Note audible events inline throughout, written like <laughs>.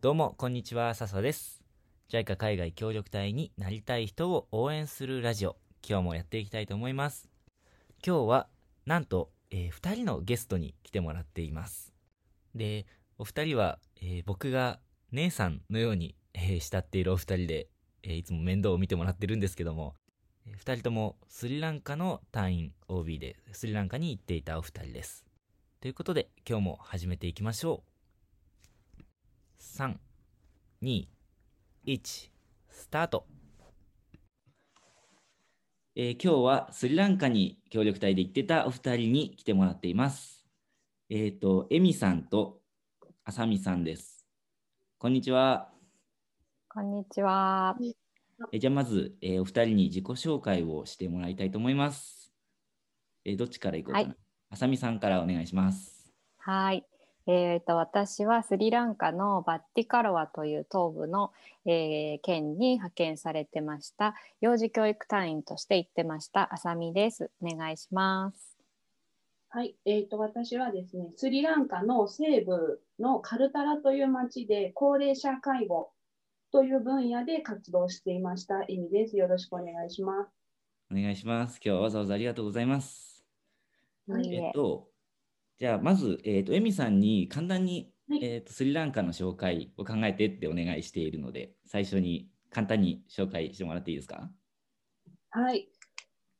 どうも、こんにちは、笹です。JICA 海外協力隊になりたい人を応援するラジオ、今日もやっていきたいと思います。今日は、なんと、えー、2人のゲストに来てもらっています。で、お二人は、えー僕が姉さんのように、えー慕っているお二人で、えーいつも面倒を見てもらってるんですけども、えー二人ともスリランカの隊員 OB でスリランカに行っていたお二人です。ということで、今日も始めていきましょう。3、2、1、スタート。えー今日はスリランカに協力隊で行ってたお二人に来てもらっています。えっ、と、エミさんとあさみさんです。こんにちは。こんにちは。えーじゃあまず、えーお二人に自己紹介をしてもらいたいと思います。えーどっちから行こうかな？はいあさみさんからお願いします。はい。えー、と私はスリランカのバッティカロワという東部の、えー県に派遣されてました幼児教育隊員として行ってましたあさみです。お願いします。はい、えー、と私はですね、スリランカの西部のカルタラという町で高齢者介護という分野で活動していましたエミです。よろしくお願いします。お願いします。今日はわざわざありがとうございます。はいえっと、じゃあまず、えっと、エミさんに簡単に、はいえっと、スリランカの紹介を考えてってお願いしているので、最初に簡単に紹介してもらっていいですか？はい、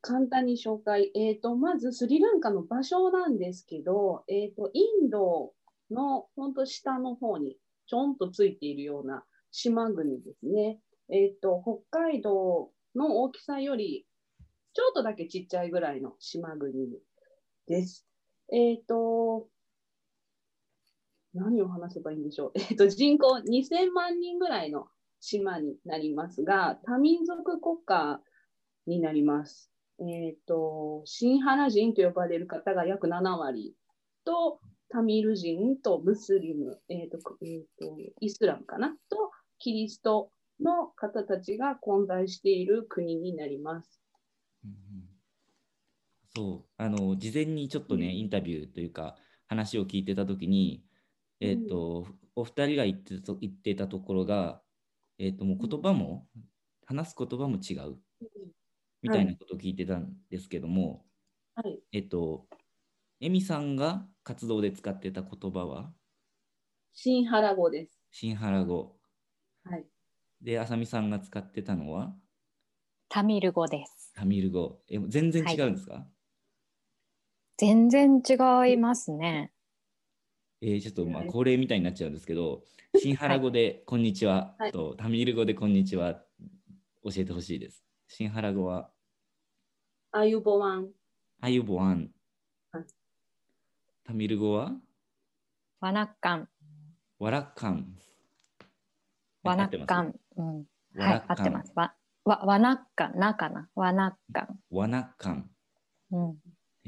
簡単に紹介。えー、とまずスリランカの場所なんですけど、えー、とインドの本当下の方にちょんとついているような島国ですね。えー、と北海道の大きさよりちょっとだけちっちゃいぐらいの島国です。えっ、と、何を話せばいいんでしょう？<laughs> えっ、と、人口2000万人ぐらいの島になりますが、多民族国家になります。えっ、と、シンハラ人と呼ばれる方が約7割と、タミル人とムスリム、えっ、と、えーと、イスラムかな？と、キリストの方たちが混在している国になります。うんそう、あの、事前にちょっとね、うんインタビューというか、話を聞いてたときに、えっと、お二人が言ってたと言ってたところが、えっと、もう言葉も、話す言葉も違うみたいなことを聞いてたんですけども、はい。えっと、エミさんが活動で使ってた言葉は、シンハラ語です。シンハラ語。はい。で、あさみさんが使ってたのは、タミル語です。タミル語。え、全然違うんですか、全然違いますね。えーちょっとまあはい恒例みたいになっちゃうんですけど、シンハラ語でこんにちははいと、タミル語でこんにちは教えてほしいです。シンハラ語は、アユボワン。アユボワンはい。タミル語は、ワナッカン、ワラッカン。ワナ合ってます？ッカン。うん。ワはい、合ってます。わ、わ、ワナッカン、なかな？ワナッカン。ワナッカン。うん。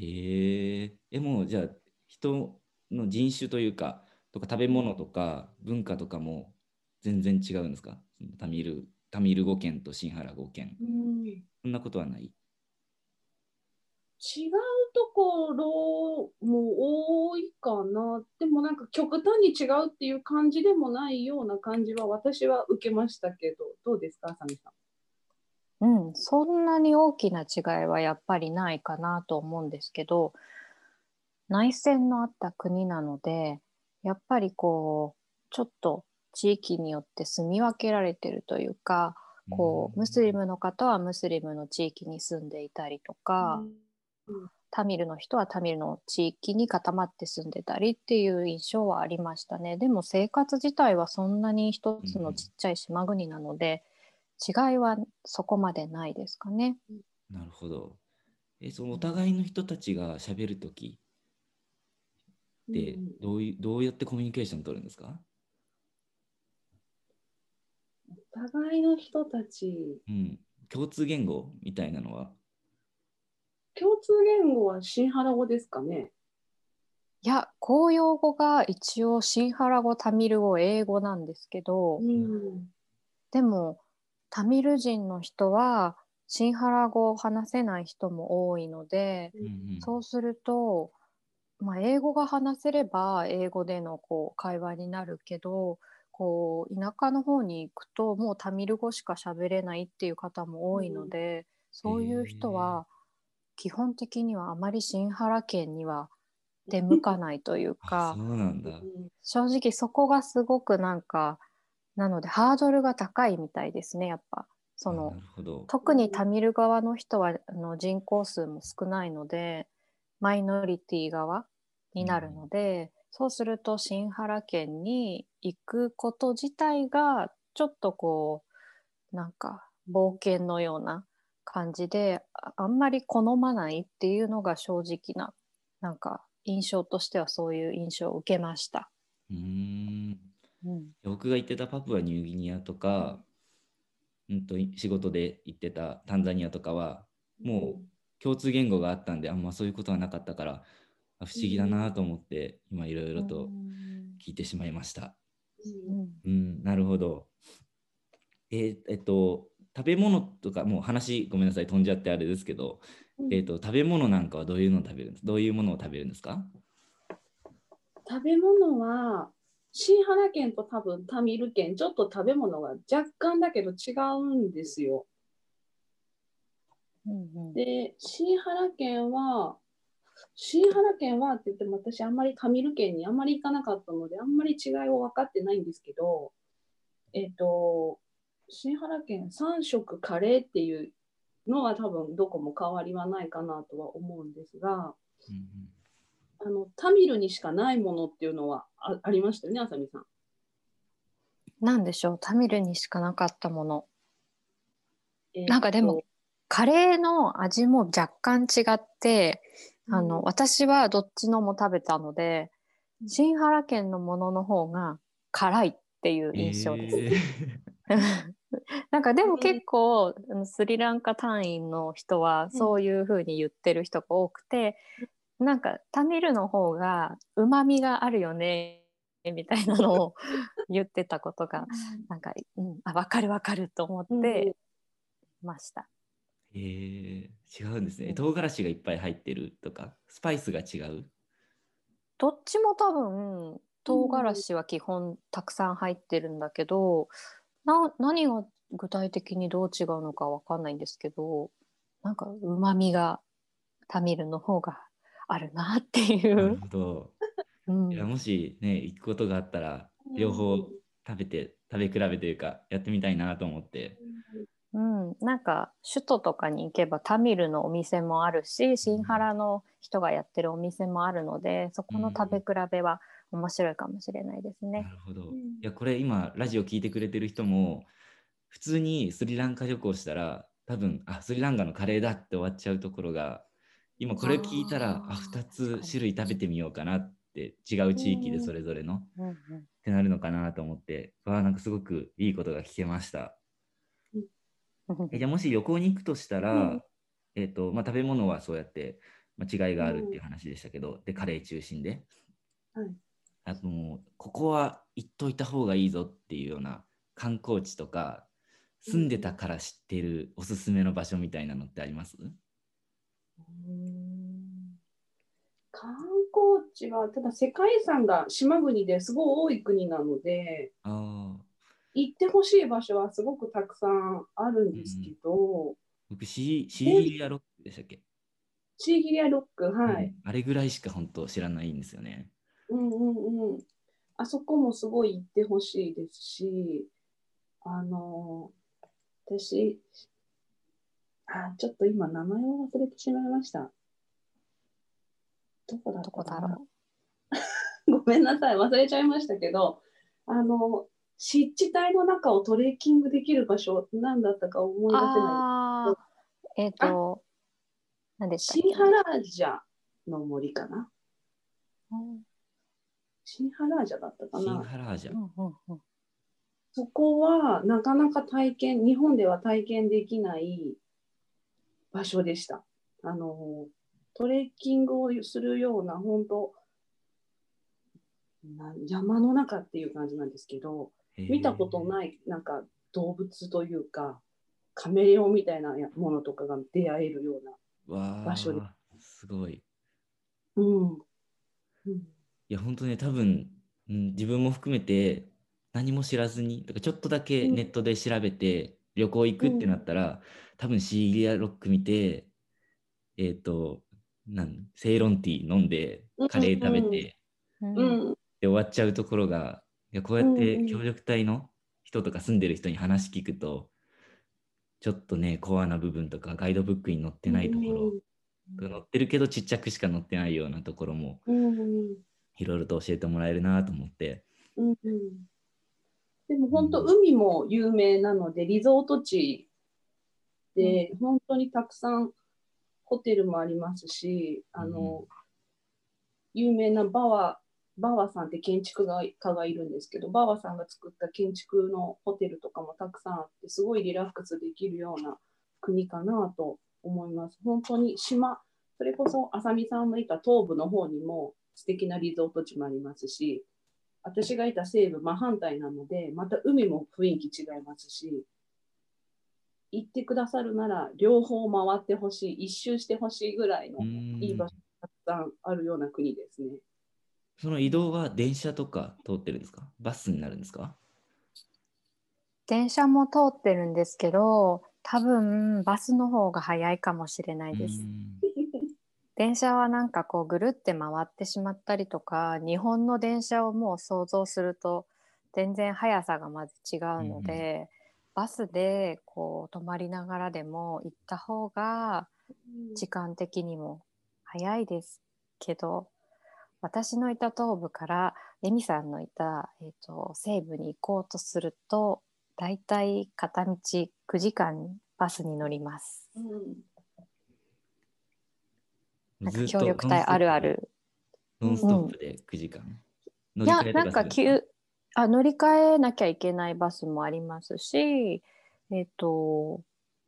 へええ、もうじゃあ、人の人種というか、とか食べ物とか文化とかも全然違うんですか？タミル、タミル語圏とシンハラ語圏。うんそんなことはない？違うところも多いかな。でもなんか極端に違うっていう感じでもないような感じは私は受けましたけど、どうですか、あさみさん？うん、そんなに大きな違いはやっぱりないかなと思うんですけど内戦のあった国なのでやっぱりこうちょっと地域によって住み分けられてるというかこうムスリムの方はムスリムの地域に住んでいたりとか、タミルの人はタミルの地域に固まって住んでたりっていう印象はありましたね。でも生活自体はそんなに一つのちっちゃい島国なので、違いはそこまでないですかね。なるほど。え、そのお互いの人たちが喋るときってうんどういう、どうやってコミュニケーション取るんですか？お互いの人たち、うん。共通言語みたいなのは？共通言語はシンハラ語ですかね。いや公用語が一応シンハラ語タミル語英語なんですけど、うん。でもタミル人の人はシンハラ語を話せない人も多いので、うんうんそうすると、まあ、英語が話せれば英語でのこう会話になるけどこう田舎の方に行くともうタミル語しか喋れないっていう方も多いので、そういう人は基本的にはあまり新原県には出向かないというあか。正直そこがすごくなんかなのでハードルが高いみたいですねやっぱそあのなるほど。特にタミル側の人はあの人口数も少ないのでマイノリティ側になるので、そうすると新原県に行くこと自体がちょっとこうなんか冒険のような感じでああんまり好まないっていうのが正直ななんか印象としてはそういう印象を受けました。うーん。うん。僕が行ってたパプアニューギニアとか、うんと仕事で行ってたタンザニアとかは、もう共通言語があったんで、あんまそういうことはなかったから、あ不思議だなと思って、今いろいろと聞いてしまいました。うん。うん、なるほど。えーえっと、食べ物とか、もう話ごめんなさい、飛んじゃってあれですけど、うん。えっと、食べ物なんかはどういうのを食べるんですどういうものを食べるんですか？食べ物は新原県と多分タミル県ちょっと食べ物が若干だけど違うんですよ。うんうんで新原県は新原県はって言っても私あんまりタミル県にあんまり行かなかったのであんまり違いを分かってないんですけどえっ、と新原県3食カレーっていうのは多分どこも変わりはないかなとは思うんですがうんあのタミルにしかないものっていうのはあありましたよねあさみさん。なんでしょうタミルにしかなかったもの。えーなんかでもカレーの味も若干違って、あのうん私はどっちのも食べたので新原県のものの方が辛いっていう印象です。え <laughs> なんかでも結構あのスリランカ単位の人はそういう風に言ってる人が多くて、なんかタミルの方がうまみがあるよねみたいなのを言ってたことがなんか、うん、あ分かる分かると思ってました。ーえー違うんですね。うん唐辛子がいっぱい入ってるとか、スパイスが違う？どっちも多分唐辛子は基本たくさん入ってるんだけど、な何が具体的にどう違うのかわかんないんですけどなんかうまみがタミルの方があるなっていなるう。ほど。うんいやもしね、行くことがあったら、両方食べて、食べ比べというか、やってみたいなと思って。うん、なんか首都とかに行けばタミルのお店もあるし新原の人がやってるお店もあるのでそこの食べ比べは面白いかもしれないですねな。るほど。うんいや、これ今、ラジオ聞いてくれてる人も、普通にスリランカ旅行したら、多分、あ、スリランカのカレーだって終わっちゃうところが、今これ聞いたら、あ、あー2つ種類食べてみようかなって、違う地域でうんそれぞれの、っうんうん。てなるのかなと思って、わあ、なんかすごくいいことが聞けました。えじゃあもし旅行に行くとしたら、うん。えっ、と、まあ、食べ物はそうやって、まあ、違いがあるっていう話でしたけど、で、カレー中心で。はい。あともう、ここは行っといた方がいいぞっていうような観光地とか、住んでたから知ってるおすすめの場所みたいなのってあります？観光地はただ世界遺産が島国ですごい多い国なので行ってほしい場所はすごくたくさんあるんですけど、僕シー、シーギリアロックでしたっけ、シーギリアロックはい、うん。あれぐらいしか本当知らないんですよね。うんうんうん。あそこもすごい行ってほしいですし、あの、私、あ、ちょっと今名前を忘れてしまいました。どこだどこだろ <laughs> ごめんなさい、忘れちゃいましたけど、あの、湿地帯の中をトレッキングできる場所、何だったか思う。い出せない。ああ、えっ、と、何でしたっけ？シンハラージャの森かな？うんシンハラージャだったかシンなハラージャ。うんうんうんそこはなかなか体験、日本では体験できない場所でした。あの、トレッキングをするような、本当な山の中っていう感じなんですけど、見たことい。ない、なんか動物というか、カメレオンみたいなものとかが出会えるような。わ場所であ、すごい。うん。うんいや、本当ね、多分、うん、自分も含めて、何も知らずに、とかちょっとだけネットで調べて旅行行くってなったら、多分シーリアロック見て、えっ、と、なんセイロンティー飲んで、カレー食べて、うん。うん。で終わっちゃうところが、いやこうやってうんうん。協力隊の人とか住んでる人に話聞くと、ちょっとね、コアな部分とかガイドブックに載ってないところ、載ってるけどちっちゃくしか載ってないようなところもうんうん。いろいろと教えてもらえるなと思って。うんうん。でも本当、海も有名なので、リゾート地で、本当にたくさんホテルもありますし、あの、有名なバワ、バワさんって建築家がいるんですけど、バワさんが作った建築のホテルとかもたくさんあって、すごいリラックスできるような国かなと思います。本当に島、それこそ浅見さんのいた東部の方にも素敵なリゾート地もありますし、私がいた西部真反対なので、また海も雰囲気違いますし、行ってくださるなら両方回ってほしい、一周してほしいぐらいのうん。いい場所がたくさんあるような国ですね。その移動は電車とか通ってるんですか？バスになるんですか？電車も通ってるんですけど多分バスの方が早いかもしれないです。電車はなんかこうぐるって回ってしまったりとか日本の電車をもう想像すると全然速さがまず違うので、バスでこう止まりながらでも行った方が時間的にも早いですけど私のいた東部からエミさんのいた、えー、と西部に行こうとするとだいたい片道9時間バスに乗ります。うんなんか協力隊あるある。ノンストップで9時間。乗いやなんかする急あ乗り換えなきゃいけないバスもありますし、えっ、とも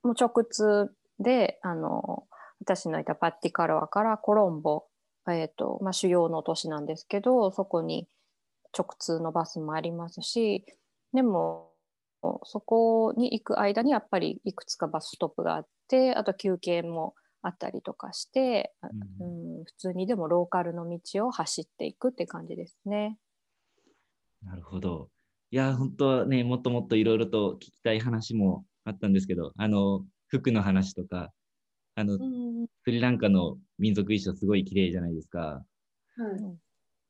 う直通であの私のいたパッティカロアからコロンボ、えっとまあ、主要の都市なんですけどそこに直通のバスもありますしでもそこに行く間にやっぱりいくつかバスストップがあってあと休憩もあったりとかして、ううんん、普通にでもローカルの道を走っていくって感じですね。なるほど。いや、本当はね、もっともっといろいろと聞きたい話もあったんですけど、あの、服の話とか、あの、うん。スリランカの民族衣装すごい綺麗じゃないですか。は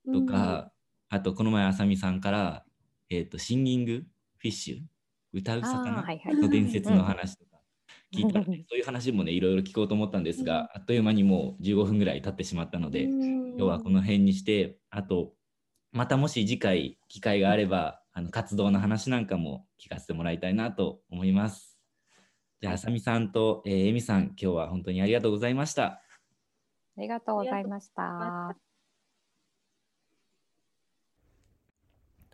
い。とか、あと、この前、あさみさんから、えっ、と、シンギングフィッシュ歌うあ魚の伝説の話とか聞いたので、うんそういう話もね、いろいろ聞こうと思ったんですが、あっという間にもう15分ぐらい経ってしまったので、今日はこの辺にして、あと、またもし次回機会があれば、あの活動の話なんかも聞かせてもらいたいなと思います。じゃあ、あさみさんと、えー、えみさん、今日は本当にありがとうございました。ありがとうございました。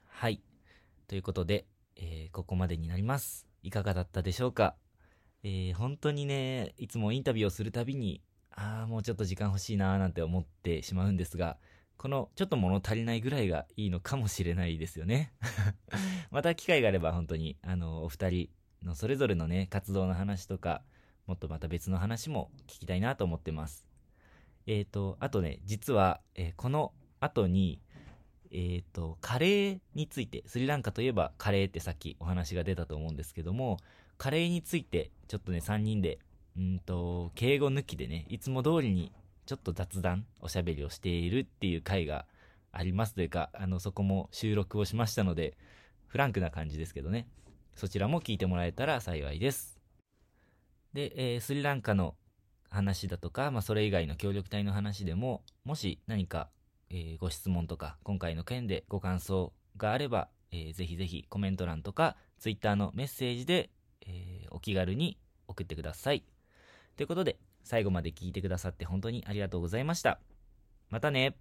はい。ということで、えーここまでになります。いかがだったでしょうか？えー本当にね、いつもインタビューをするたびに、ああ、もうちょっと時間欲しいなーなんて思ってしまうんですが、このちょっと物足りないぐらいがいいのかもしれないですよね。<laughs> また機会があれば本当に、あの、お二人のそれぞれのね、活動の話とか、もっとまた別の話も聞きたいなと思ってます。えっ、と、あとね、実は、えーこの後に、えっ、と、カレーについて、スリランカといえばカレーってさっきお話が出たと思うんですけども、カレーについて、ちょっとね、3人で、うんと、敬語抜きでね、いつも通りにちょっと雑談、おしゃべりをしているっていう回がありますというか、あの、そこも収録をしましたので、フランクな感じですけどね、そちらも聞いてもらえたら幸いです。で、えースリランカの話だとか、まあ、それ以外の協力隊の話でも、もし何かえーご質問とか、今回の件でご感想があれば、えーぜひぜひコメント欄とか、ツイッターのメッセージで、えーお気軽に送ってください。ということで、最後まで聞いてくださって本当にありがとうございました。またね